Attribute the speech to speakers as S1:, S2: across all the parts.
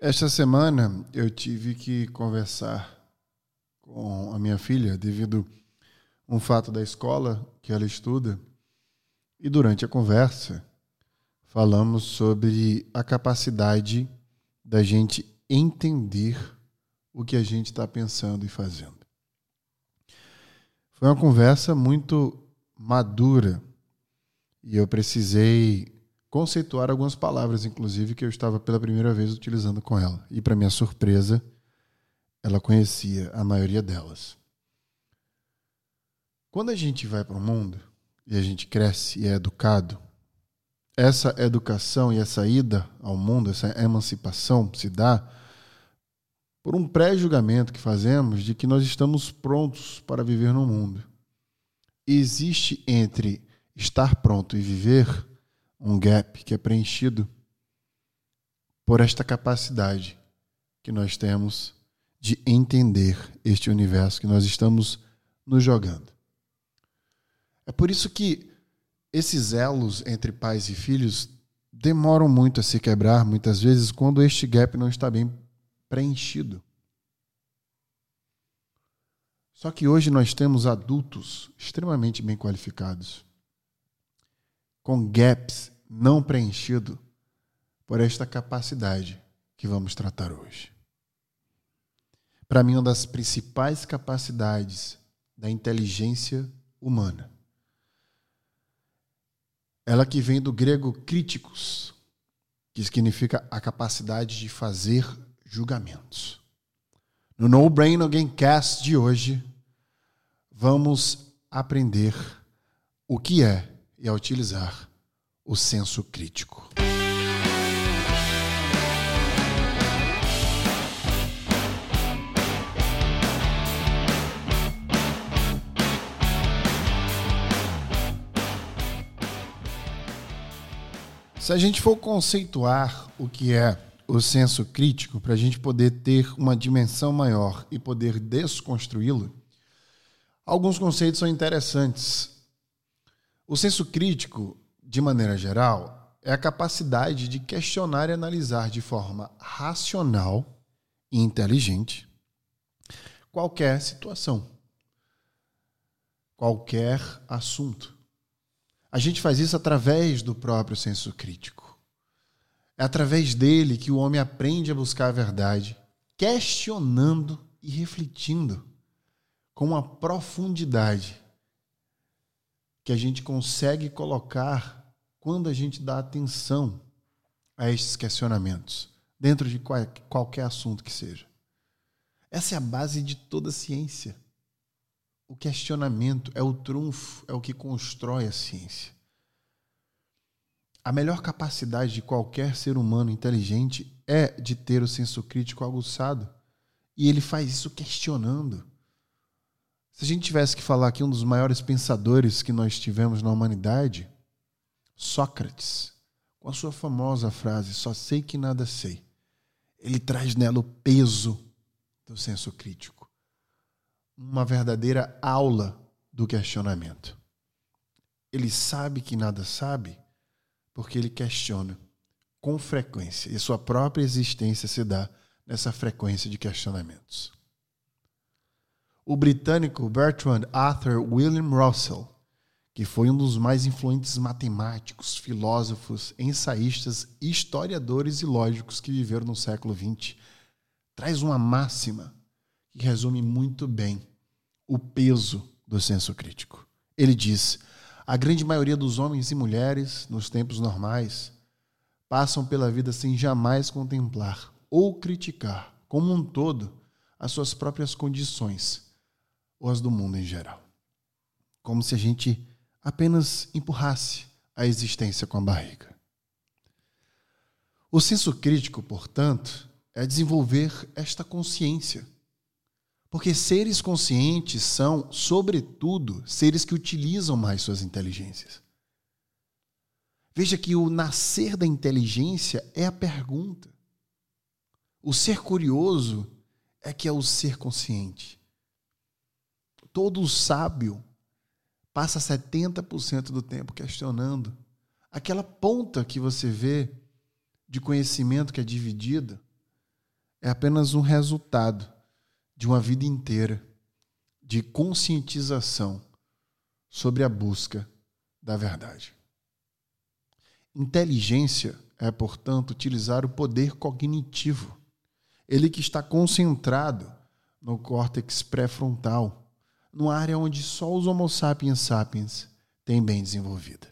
S1: Esta semana eu tive que conversar com a minha filha devido a um fato da escola que ela estuda. E durante a conversa falamos sobre a capacidade da gente entender o que a gente está pensando e fazendo. Foi uma conversa muito madura e eu precisei conceituar algumas palavras, inclusive, que eu estava pela primeira vez utilizando com ela. E, para minha surpresa, ela conhecia a maioria delas. Quando a gente vai para o mundo e a gente cresce e é educado, essa educação e essa ida ao mundo, essa emancipação se dá por um pré-julgamento que fazemos de que nós estamos prontos para viver no mundo. Existe entre estar pronto e viver um gap que é preenchido por esta capacidade que nós temos de entender este universo que nós estamos nos jogando. É por isso que esses elos entre pais e filhos demoram muito a se quebrar, muitas vezes, quando este gap não está bem preenchido. Só que hoje nós temos adultos extremamente bem qualificados com gaps não preenchidos por esta capacidade que vamos tratar hoje. Para mim, uma das principais capacidades da inteligência humana. Ela que vem do grego críticos, que significa a capacidade de fazer julgamentos. No No Brain Again Cast de hoje, vamos aprender o que é e a utilizar o senso crítico. Se a gente for conceituar o que é o senso crítico, para a gente poder ter uma dimensão maior e poder desconstruí-lo, alguns conceitos são interessantes o senso crítico, de maneira geral, é a capacidade de questionar e analisar de forma racional e inteligente qualquer situação, qualquer assunto. A gente faz isso através do próprio senso crítico. É através dele que o homem aprende a buscar a verdade, questionando e refletindo com uma profundidade que a gente consegue colocar quando a gente dá atenção a estes questionamentos, dentro de qualquer assunto que seja. Essa é a base de toda ciência. O questionamento é o trunfo, é o que constrói a ciência. A melhor capacidade de qualquer ser humano inteligente é de ter o senso crítico aguçado. E ele faz isso questionando. Se a gente tivesse que falar aqui um dos maiores pensadores que nós tivemos na humanidade, Sócrates, com a sua famosa frase: Só sei que nada sei. Ele traz nela o peso do senso crítico. Uma verdadeira aula do questionamento. Ele sabe que nada sabe porque ele questiona com frequência e sua própria existência se dá nessa frequência de questionamentos o britânico Bertrand Arthur William Russell, que foi um dos mais influentes matemáticos, filósofos, ensaístas, historiadores e lógicos que viveram no século XX, traz uma máxima que resume muito bem o peso do senso crítico. Ele diz: a grande maioria dos homens e mulheres, nos tempos normais, passam pela vida sem jamais contemplar ou criticar, como um todo, as suas próprias condições ou as do mundo em geral. Como se a gente apenas empurrasse a existência com a barriga. O senso crítico, portanto, é desenvolver esta consciência. Porque seres conscientes são, sobretudo, seres que utilizam mais suas inteligências. Veja que o nascer da inteligência é a pergunta. O ser curioso é que é o ser consciente. Todo sábio passa 70% do tempo questionando. Aquela ponta que você vê de conhecimento que é dividida, é apenas um resultado de uma vida inteira de conscientização sobre a busca da verdade. Inteligência é, portanto, utilizar o poder cognitivo, ele que está concentrado no córtex pré-frontal, numa área onde só os Homo sapiens sapiens têm bem desenvolvida.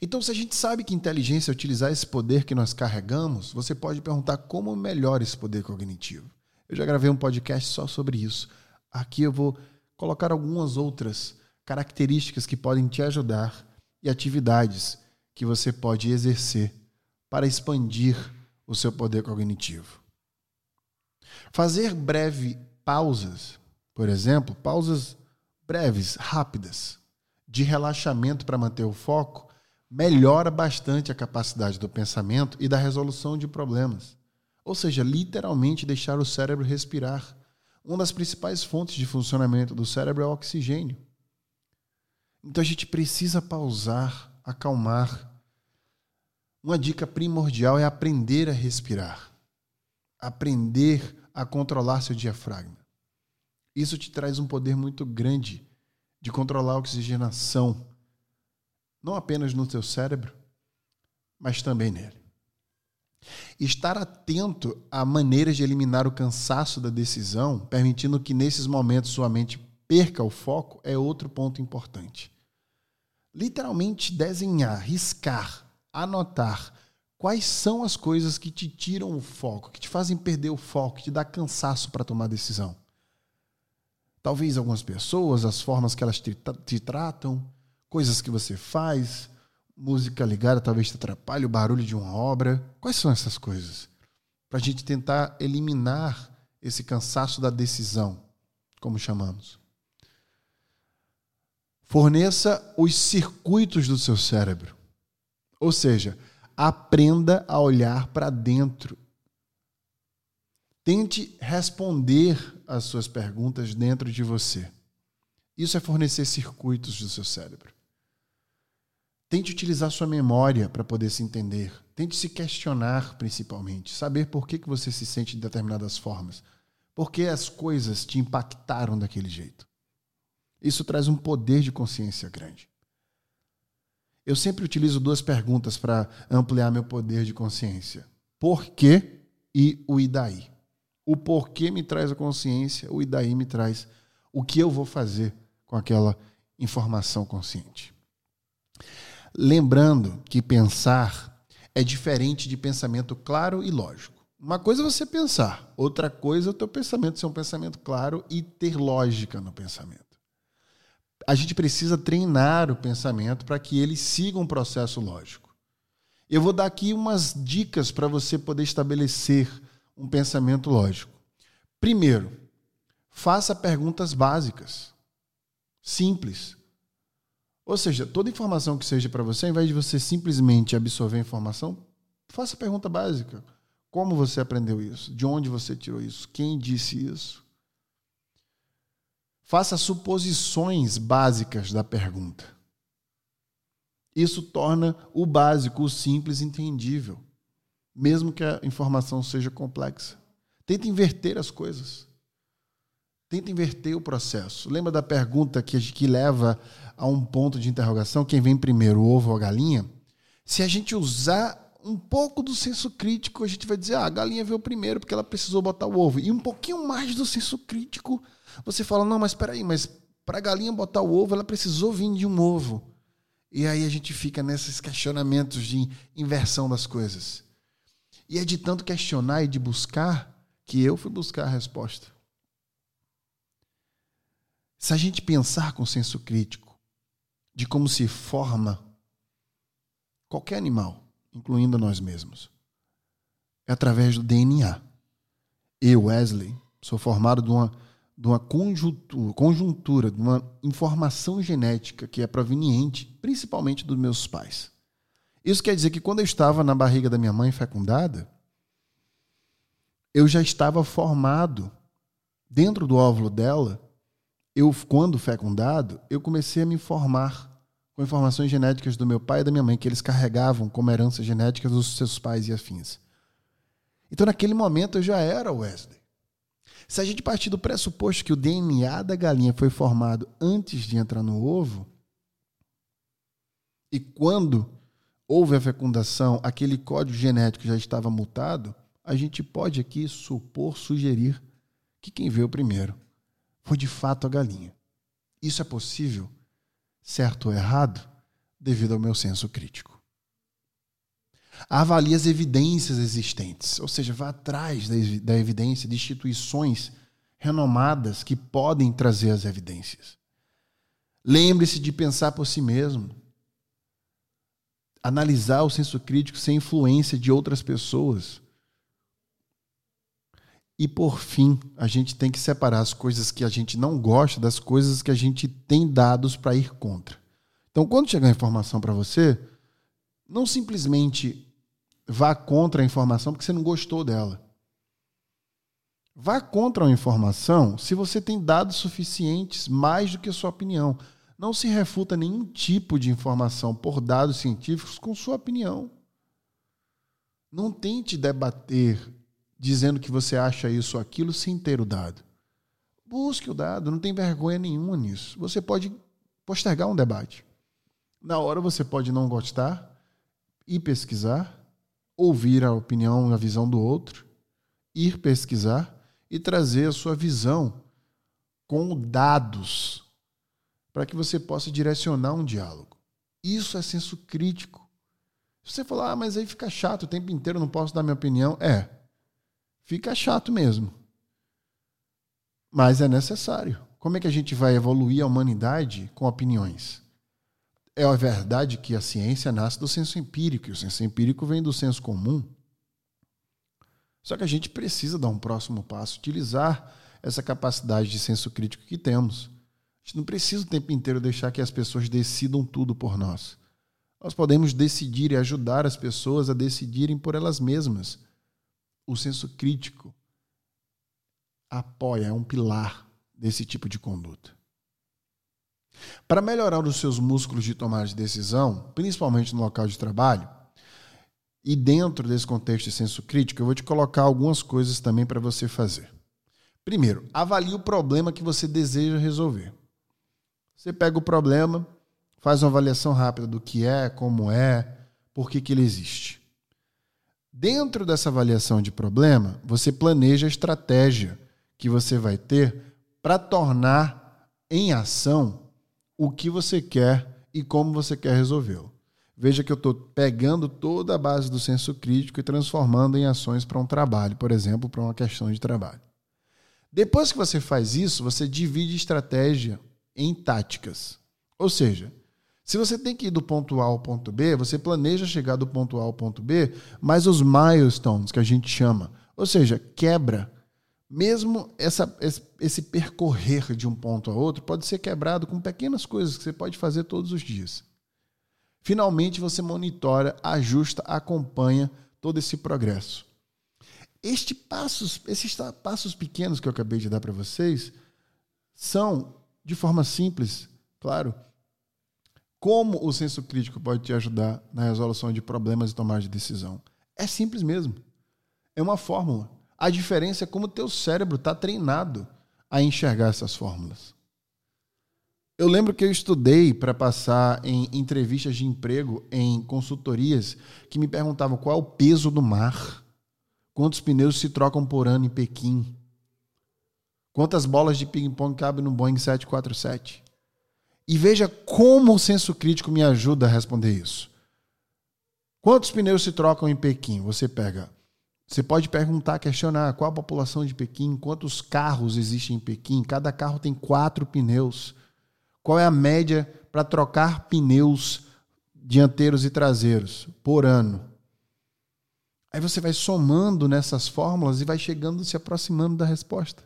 S1: Então, se a gente sabe que inteligência é utilizar esse poder que nós carregamos, você pode perguntar como melhora esse poder cognitivo. Eu já gravei um podcast só sobre isso. Aqui eu vou colocar algumas outras características que podem te ajudar e atividades que você pode exercer para expandir o seu poder cognitivo. Fazer breve pausas, por exemplo, pausas breves, rápidas, de relaxamento para manter o foco, melhora bastante a capacidade do pensamento e da resolução de problemas. Ou seja, literalmente deixar o cérebro respirar. Uma das principais fontes de funcionamento do cérebro é o oxigênio. Então a gente precisa pausar, acalmar. Uma dica primordial é aprender a respirar. Aprender a controlar seu diafragma. Isso te traz um poder muito grande de controlar a oxigenação não apenas no teu cérebro, mas também nele. Estar atento a maneiras de eliminar o cansaço da decisão, permitindo que nesses momentos sua mente perca o foco, é outro ponto importante. Literalmente desenhar, riscar, anotar quais são as coisas que te tiram o foco, que te fazem perder o foco, que te dá cansaço para tomar decisão. Talvez algumas pessoas, as formas que elas te, te tratam, coisas que você faz, música ligada talvez te atrapalhe, o barulho de uma obra. Quais são essas coisas? Para a gente tentar eliminar esse cansaço da decisão, como chamamos. Forneça os circuitos do seu cérebro. Ou seja, aprenda a olhar para dentro. Tente responder às suas perguntas dentro de você. Isso é fornecer circuitos do seu cérebro. Tente utilizar sua memória para poder se entender. Tente se questionar, principalmente. Saber por que, que você se sente de determinadas formas. Por que as coisas te impactaram daquele jeito. Isso traz um poder de consciência grande. Eu sempre utilizo duas perguntas para ampliar meu poder de consciência: por quê e o e daí. O porquê me traz a consciência, o e daí me traz o que eu vou fazer com aquela informação consciente. Lembrando que pensar é diferente de pensamento claro e lógico. Uma coisa é você pensar, outra coisa é o teu pensamento ser um pensamento claro e ter lógica no pensamento. A gente precisa treinar o pensamento para que ele siga um processo lógico. Eu vou dar aqui umas dicas para você poder estabelecer um pensamento lógico. Primeiro, faça perguntas básicas, simples. Ou seja, toda informação que seja para você, ao invés de você simplesmente absorver a informação, faça a pergunta básica. Como você aprendeu isso? De onde você tirou isso? Quem disse isso? Faça suposições básicas da pergunta. Isso torna o básico, o simples, entendível, mesmo que a informação seja complexa. Tente inverter as coisas. Tenta inverter o processo. Lembra da pergunta que, que leva a um ponto de interrogação: quem vem primeiro, o ovo ou a galinha? Se a gente usar um pouco do senso crítico, a gente vai dizer: ah, a galinha veio primeiro porque ela precisou botar o ovo. E um pouquinho mais do senso crítico, você fala: não, mas espera aí, mas para a galinha botar o ovo, ela precisou vir de um ovo. E aí a gente fica nesses questionamentos de inversão das coisas. E é de tanto questionar e de buscar que eu fui buscar a resposta. Se a gente pensar com senso crítico de como se forma qualquer animal, incluindo nós mesmos, é através do DNA. Eu, Wesley, sou formado de uma, de uma conjuntura, conjuntura, de uma informação genética que é proveniente principalmente dos meus pais. Isso quer dizer que quando eu estava na barriga da minha mãe fecundada, eu já estava formado dentro do óvulo dela eu, quando fecundado, eu comecei a me informar com informações genéticas do meu pai e da minha mãe, que eles carregavam como herança genética dos seus pais e afins. Então, naquele momento, eu já era Wesley. Se a gente partir do pressuposto que o DNA da galinha foi formado antes de entrar no ovo, e quando houve a fecundação, aquele código genético já estava mutado, a gente pode aqui supor, sugerir que quem veio primeiro foi de fato a galinha. Isso é possível, certo ou errado, devido ao meu senso crítico. Avalie as evidências existentes, ou seja, vá atrás da evidência de instituições renomadas que podem trazer as evidências. Lembre-se de pensar por si mesmo. Analisar o senso crítico sem influência de outras pessoas. E por fim, a gente tem que separar as coisas que a gente não gosta das coisas que a gente tem dados para ir contra. Então, quando chegar a informação para você, não simplesmente vá contra a informação porque você não gostou dela. Vá contra a informação se você tem dados suficientes mais do que a sua opinião. Não se refuta nenhum tipo de informação por dados científicos com sua opinião. Não tente debater dizendo que você acha isso ou aquilo sem ter o dado. Busque o dado, não tem vergonha nenhuma nisso. Você pode postergar um debate. Na hora você pode não gostar, ir pesquisar, ouvir a opinião, a visão do outro, ir pesquisar e trazer a sua visão com dados para que você possa direcionar um diálogo. Isso é senso crítico. Se você falar, ah, mas aí fica chato o tempo inteiro, não posso dar minha opinião. É, fica chato mesmo. Mas é necessário. Como é que a gente vai evoluir a humanidade com opiniões? É a verdade que a ciência nasce do senso empírico, e o senso empírico vem do senso comum. Só que a gente precisa dar um próximo passo, utilizar essa capacidade de senso crítico que temos. Gente não precisa o tempo inteiro deixar que as pessoas decidam tudo por nós. Nós podemos decidir e ajudar as pessoas a decidirem por elas mesmas o senso crítico apoia, é um pilar desse tipo de conduta. Para melhorar os seus músculos de tomada de decisão, principalmente no local de trabalho, e dentro desse contexto de senso crítico, eu vou te colocar algumas coisas também para você fazer. Primeiro, avalie o problema que você deseja resolver. Você pega o problema, faz uma avaliação rápida do que é, como é, por que, que ele existe. Dentro dessa avaliação de problema, você planeja a estratégia que você vai ter para tornar em ação o que você quer e como você quer resolvê-lo. Veja que eu estou pegando toda a base do senso crítico e transformando em ações para um trabalho, por exemplo, para uma questão de trabalho. Depois que você faz isso, você divide estratégia em táticas. Ou seja, se você tem que ir do ponto A ao ponto B, você planeja chegar do ponto A ao ponto B, mas os milestones que a gente chama, ou seja, quebra. Mesmo essa, esse percorrer de um ponto a outro pode ser quebrado com pequenas coisas que você pode fazer todos os dias. Finalmente você monitora, ajusta, acompanha todo esse progresso. Este passos, esses passos pequenos que eu acabei de dar para vocês são de forma simples, claro, como o senso crítico pode te ajudar na resolução de problemas e tomar de decisão? É simples mesmo. É uma fórmula. A diferença é como o teu cérebro está treinado a enxergar essas fórmulas. Eu lembro que eu estudei para passar em entrevistas de emprego em consultorias que me perguntavam qual é o peso do mar, quantos pneus se trocam por ano em Pequim, quantas bolas de ping-pong cabem no Boeing 747. E veja como o senso crítico me ajuda a responder isso. Quantos pneus se trocam em Pequim? Você pega. Você pode perguntar, questionar qual a população de Pequim, quantos carros existem em Pequim. Cada carro tem quatro pneus. Qual é a média para trocar pneus dianteiros e traseiros por ano? Aí você vai somando nessas fórmulas e vai chegando, se aproximando da resposta.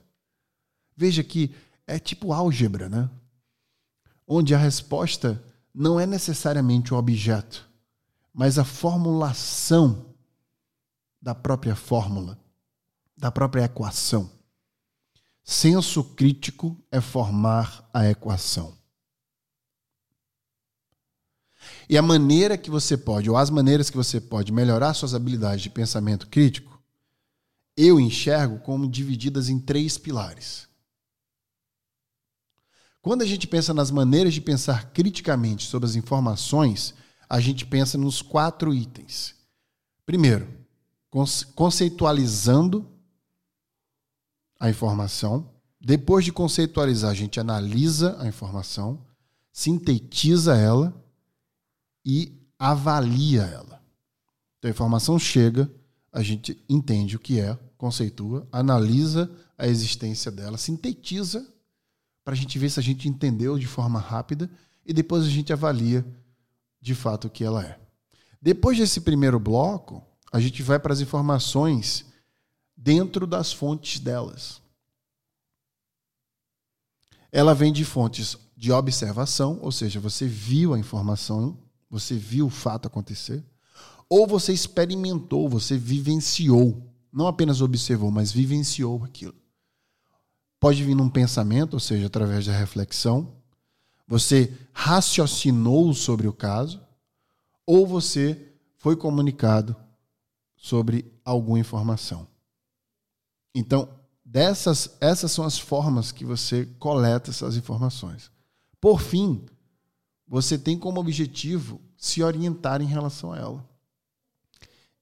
S1: Veja que é tipo álgebra, né? onde a resposta não é necessariamente o objeto, mas a formulação da própria fórmula, da própria equação. Senso crítico é formar a equação. E a maneira que você pode, ou as maneiras que você pode melhorar suas habilidades de pensamento crítico, eu enxergo como divididas em três pilares. Quando a gente pensa nas maneiras de pensar criticamente sobre as informações, a gente pensa nos quatro itens. Primeiro, conceitualizando a informação. Depois de conceitualizar, a gente analisa a informação, sintetiza ela e avalia ela. Então a informação chega, a gente entende o que é, conceitua, analisa a existência dela, sintetiza para a gente ver se a gente entendeu de forma rápida e depois a gente avalia de fato o que ela é. Depois desse primeiro bloco, a gente vai para as informações dentro das fontes delas. Ela vem de fontes de observação, ou seja, você viu a informação, você viu o fato acontecer, ou você experimentou, você vivenciou, não apenas observou, mas vivenciou aquilo. Pode vir num pensamento, ou seja, através da reflexão, você raciocinou sobre o caso, ou você foi comunicado sobre alguma informação. Então, dessas, essas são as formas que você coleta essas informações. Por fim, você tem como objetivo se orientar em relação a ela.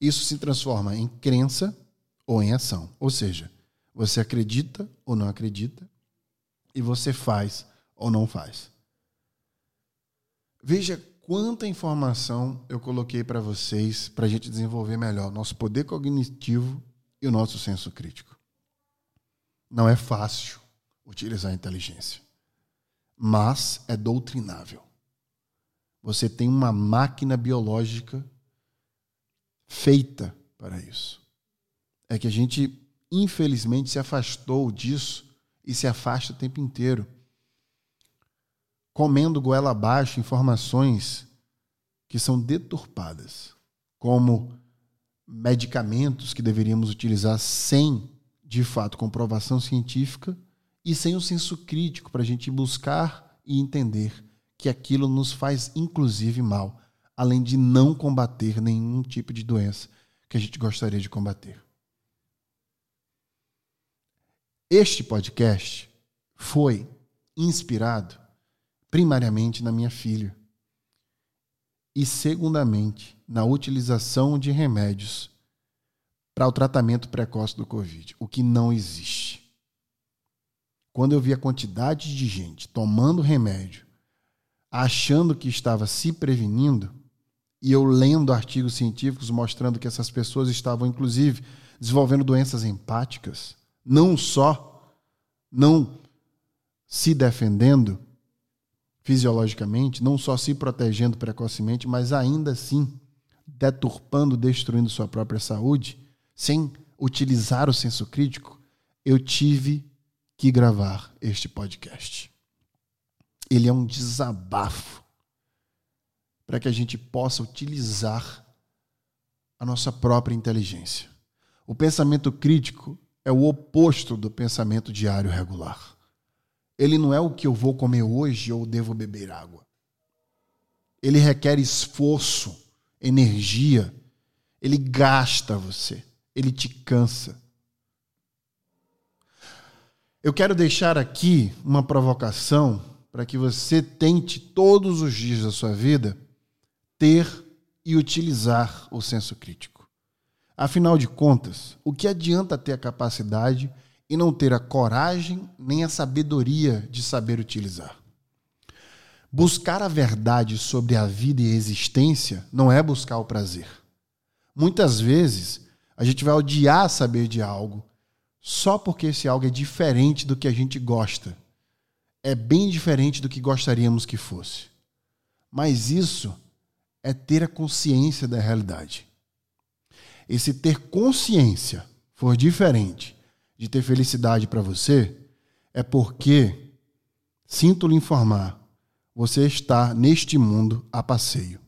S1: Isso se transforma em crença ou em ação. Ou seja, você acredita ou não acredita e você faz ou não faz. Veja quanta informação eu coloquei para vocês para a gente desenvolver melhor nosso poder cognitivo e o nosso senso crítico. Não é fácil utilizar a inteligência, mas é doutrinável. Você tem uma máquina biológica feita para isso. É que a gente, infelizmente, se afastou disso e se afasta o tempo inteiro, comendo goela abaixo informações que são deturpadas, como medicamentos que deveríamos utilizar sem, de fato, comprovação científica e sem o senso crítico para a gente buscar e entender que aquilo nos faz, inclusive, mal além de não combater nenhum tipo de doença que a gente gostaria de combater. Este podcast foi inspirado primariamente na minha filha e, segundamente, na utilização de remédios para o tratamento precoce do Covid, o que não existe. Quando eu vi a quantidade de gente tomando remédio, achando que estava se prevenindo, e eu lendo artigos científicos mostrando que essas pessoas estavam, inclusive, desenvolvendo doenças empáticas, não só não se defendendo fisiologicamente, não só se protegendo precocemente, mas ainda assim deturpando, destruindo sua própria saúde, sem utilizar o senso crítico, eu tive que gravar este podcast. Ele é um desabafo para que a gente possa utilizar a nossa própria inteligência. O pensamento crítico é o oposto do pensamento diário regular. Ele não é o que eu vou comer hoje ou devo beber água. Ele requer esforço, energia, ele gasta você, ele te cansa. Eu quero deixar aqui uma provocação para que você tente todos os dias da sua vida ter e utilizar o senso crítico. Afinal de contas, o que adianta ter a capacidade e não ter a coragem nem a sabedoria de saber utilizar? Buscar a verdade sobre a vida e a existência não é buscar o prazer. Muitas vezes, a gente vai odiar saber de algo só porque esse algo é diferente do que a gente gosta. É bem diferente do que gostaríamos que fosse. Mas isso é ter a consciência da realidade. E se ter consciência for diferente de ter felicidade para você, é porque, sinto lhe informar, você está neste mundo a passeio.